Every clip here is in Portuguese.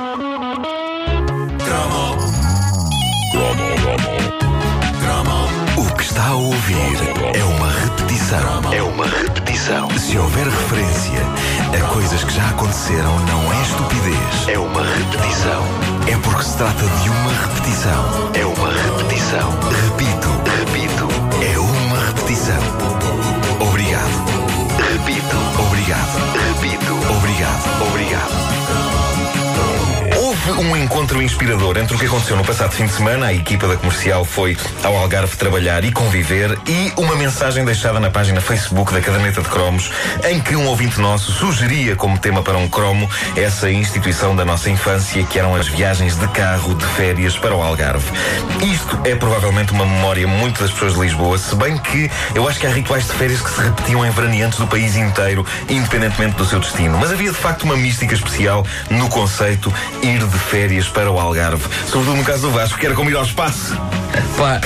O que está a ouvir é uma repetição. É uma repetição. Se houver referência a coisas que já aconteceram, não é estupidez. É uma repetição. É porque se trata de uma repetição. É uma repetição. Encontro inspirador entre o que aconteceu no passado fim de semana, a equipa da comercial foi ao Algarve trabalhar e conviver, e uma mensagem deixada na página Facebook da Caderneta de Cromos, em que um ouvinte nosso sugeria como tema para um cromo essa instituição da nossa infância, que eram as viagens de carro de férias para o Algarve. Isto é provavelmente uma memória muito das pessoas de Lisboa, se bem que eu acho que há rituais de férias que se repetiam em veraneantes do país inteiro, independentemente do seu destino. Mas havia de facto uma mística especial no conceito ir de férias para o Algarve. Sobretudo no caso do Vasco, que era como ir ao espaço. Pá,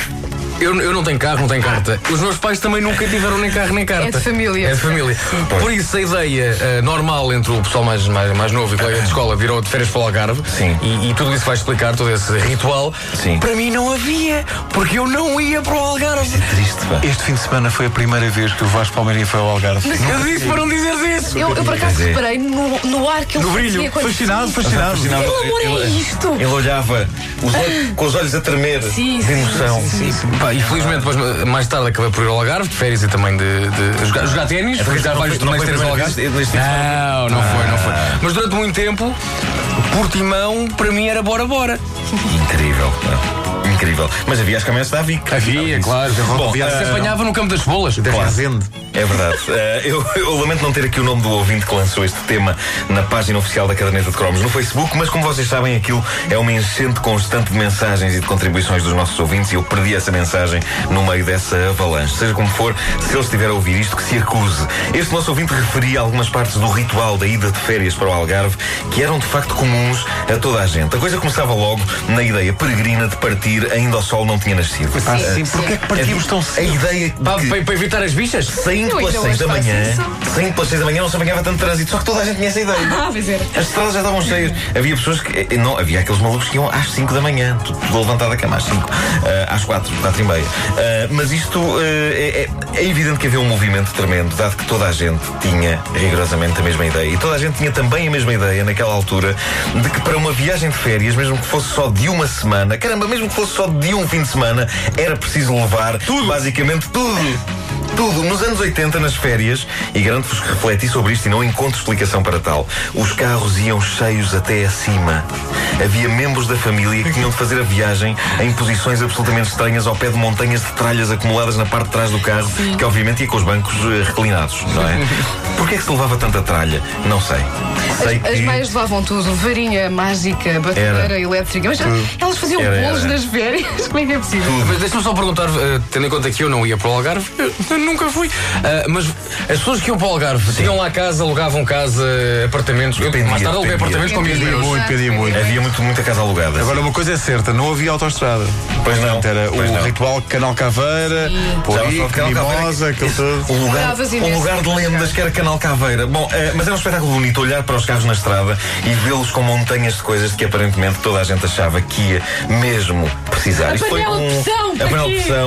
eu, eu não tenho carro, não tenho carta. Os meus pais também nunca tiveram nem carro nem carta. É de família. É de família. Por isso, a ideia eh, normal entre o pessoal mais, mais, mais novo e colega de escola virou de férias para o Algarve. Sim. E, e tudo isso vai explicar, todo esse ritual. Sim. Para mim não havia, porque eu não ia para o Algarve. Triste, pá. Este fim de semana foi a primeira vez que o Vasco Palmeirinho foi ao Algarve. Eu disse para não dizeres isso. Eu, eu por acaso é. reparei no, no ar que ele No brilho. Fascinado, fascinado. Fascinado. Pelo amor, é isto? Ele olhava os olhos- com os olhos a tremer Sim, de sim, emoção. sim, sim, Pá, infelizmente, depois, mais tarde acabei por ir ao Algarve, de férias e também de, de jogar, jogar ténis. Visitar não vários torneios de Algarve. de Não, não foi, não foi. Mas durante muito tempo, Portimão para mim era bora bora. Incrível. pá. Incrível. Mas havia as caminhonetas da Avic. Havia, claro. Bom, se ah, apanhava no campo das cebolas. Claro. Resende. É verdade. Uh, eu, eu, lamento não ter aqui o nome do ouvinte que lançou este tema na página oficial da Caderneta de Cromos no Facebook, mas como vocês sabem, aquilo é uma enchente constante de mensagens e de contribuições dos nossos ouvintes e eu perdi essa mensagem no meio dessa avalanche. Seja como for, se ele estiver a ouvir isto, que se acuse. Este nosso ouvinte referia algumas partes do ritual da ida de férias para o Algarve que eram de facto comuns a toda a gente. A coisa começava logo na ideia peregrina de partir ainda o sol não tinha nascido. Sim, uh, sim. Porquê é que partimos tão cedo? A ideia... Para, que... para evitar as bichas? Sem 5 para 6 da manhã, 5 para 6 da manhã não se apanhava tanto trânsito, só que toda a gente tinha essa ideia. Ah, pois. As estradas já estavam cheias. Havia pessoas que. Eh, não, havia aqueles malucos que iam às 5 da manhã, tudo, levantado da cama às 5, uh, eh, às 4, 4 e meia. Uh, mas isto uh, é, é, evidente que havia um movimento tremendo, dado que toda a gente tinha rigorosamente a mesma ideia. E toda a gente tinha também a mesma ideia naquela altura de que para uma viagem de férias, mesmo que fosse só de uma semana, caramba, mesmo que fosse só de um fim de semana, era preciso levar tudo. basicamente tudo. Tudo. Nos anos 80, nas férias, e garanto-vos que refleti sobre isto e não encontro explicação para tal, os carros iam cheios até acima. Havia membros da família que tinham de fazer a viagem em posições absolutamente estranhas ao pé de montanhas de tralhas acumuladas na parte de trás do carro, que obviamente ia com os bancos eh, reclinados, não é? Porquê é que se levava tanta tralha? não sei. Sei As, as que. meias levavam tudo, varinha mágica, batedeira elétrica. Mas elas faziam Era, bolos era. nas férias. Como é que é possível? Mas deixa-me só perguntar, eh, tendo em conta que eu não ia para o Algarve, eu, nunca fui. Ah, mas as pessoas que iam para o Algarve tinham lá casa, alugavam casa, apartamentos. Eu, Dependia, mais tarde aluguei dependia. apartamentos com Pedia amigos meus. muito, pedia muito. Havia muito, muita casa alugada. Agora, uma coisa é certa, não havia autoestrada. Pois não. Portanto, Era pois o não. ritual Canal Caveira, de Canal Caveira, Mimosa, aquele todo. Um lugar, um lugar de lendas que era Canal Caveira. Bom, eh, mas era um espetáculo bonito olhar para os carros na estrada e vê-los com montanhas de coisas de que aparentemente toda a gente achava que ia mesmo precisar. De aqui. pressão.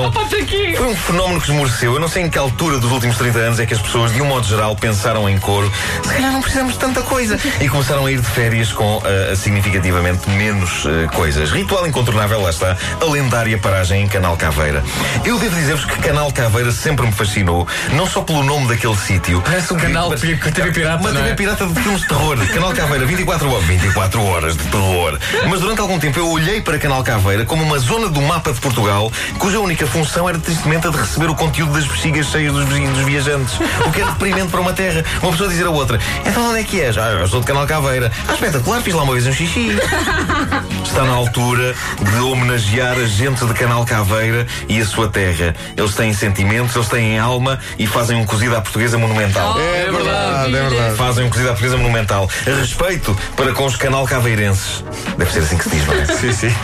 Opa, está aqui. Foi um fenómeno que esmoreceu. Eu não sei em que altura dos últimos 30 anos é que as pessoas, de um modo geral, pensaram em coro. Se calhar não precisamos de tanta coisa. E começaram a ir de férias com eh, significativamente menos eh, coisas. Ritual incontornável, lá está, a lendária paragem em Canal Caveira. Eu devo dizer-vos que Canal Caveira sempre me fascinou, não só pelo nome daquele sítio. Parece um canal Mas- TV pirata, Uma TV é? pirata de filmes de terror. Canal Caveira, 24 horas. 24 horas de terror. Mas durante algum tempo eu olhei para Canal Caveira como uma zona do mapa de Portugal cuja única função era tristemente a de receber o conteúdo das bexigas cheias dos, dos viajantes. O que é deprimente para uma terra. Uma pessoa dizer a outra: Então onde é que és? Ah, eu sou de Canal Caveira. Ah, espetacular, fiz lá uma vez um xixi. Está na altura de homenagear a gente de Canal Caveira e a sua terra. Eles têm sentimentos, eles têm alma e fazem um cozido à portuguesa monumental. É verdade, é verdade. Fazem um cozido à portuguesa monumental. Respeito para com os canal caveirenses. Deve ser assim que se diz, não é? Sim, sim.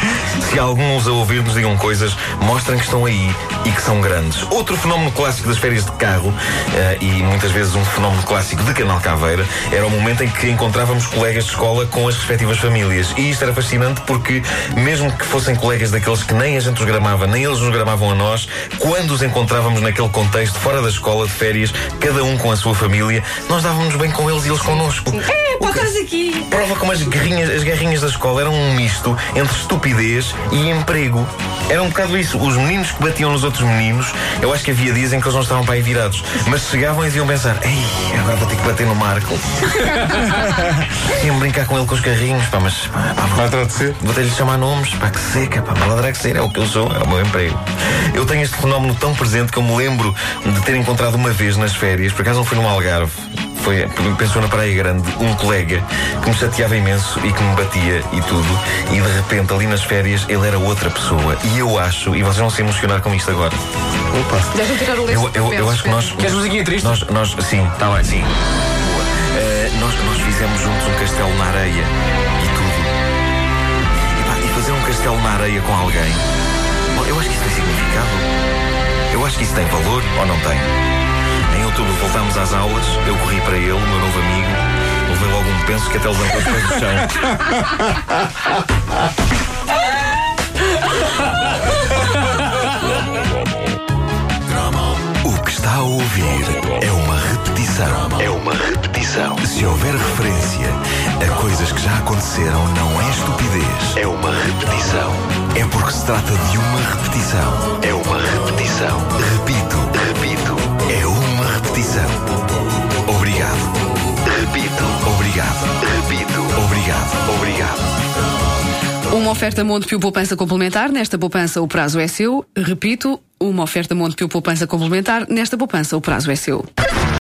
Se alguns a ouvir nos digam coisas mostram que estão aí e que são grandes. Outro fenómeno clássico das férias de carro, eh, e muitas vezes um fenómeno clássico de Canal Caveira, era o momento em que encontrávamos colegas de escola com as respectivas famílias. E isto era fascinante porque, mesmo que fossem colegas daqueles que nem a gente os gramava, nem eles nos gramavam a nós, quando os encontrávamos naquele contexto, fora da escola, de férias, cada um com a sua família, nós dávamos bem com eles e eles connosco. É, pá, estás aqui. Prova como as guerrinhas, as guerrinhas da escola eram um misto entre estupidez e emprego. Era um bocado isso. Os meninos que batiam nos outros meninos, eu acho que havia dias em que eles não estavam para aí virados. Mas chegavam e deviam pensar: Ei, agora vou ter que bater no Marco. Iam brincar com ele com os carrinhos, pá, mas pá, pá, Vai tratar de ser. Vou ter-lhe chamar nomes, pá, que seca, pá, malandra que ser, é o que eu sou, é o meu emprego. Eu tenho este fenómeno tão presente que eu me lembro de ter encontrado uma vez nas férias, por acaso não foi no Algarve, foi, pensou na Praia Grande, um colega que me chateava imenso e que me batia e tudo, e de repente ali nas férias ele era outra pessoa. E eu acho, e vocês vão se emocionar com isto agora. Opa. Deixa-me tirar o. Eu, eu, eu acho que nós. Queres musiquinha triste? Nós, nós, sim, está bem, sim. Boa. Eh, nós, nós fizemos juntos um castelo na areia e tudo. E, pá, e fazer um castelo na areia com alguém, bom, eu acho que isso tem significado. Eu acho que isso tem valor ou não tem. Em outubro voltámos às aulas, eu corri para ele, meu novo amigo, levei logo um penso que até levantou depois do chão. O que está a ouvir é uma repetição. É uma repetição. Se houver referência a coisas que já aconteceram, não é estupidez. É uma repetição. É porque se trata de uma repetição. É uma repetição. Repito, repito. Repetição. Obrigado. Repito. Obrigado. Repito. Obrigado. Obrigado. Uma oferta Montepio Poupança Complementar. Nesta poupança o prazo é seu. Repito, uma oferta Montepio Poupança Complementar. Nesta poupança o prazo é seu.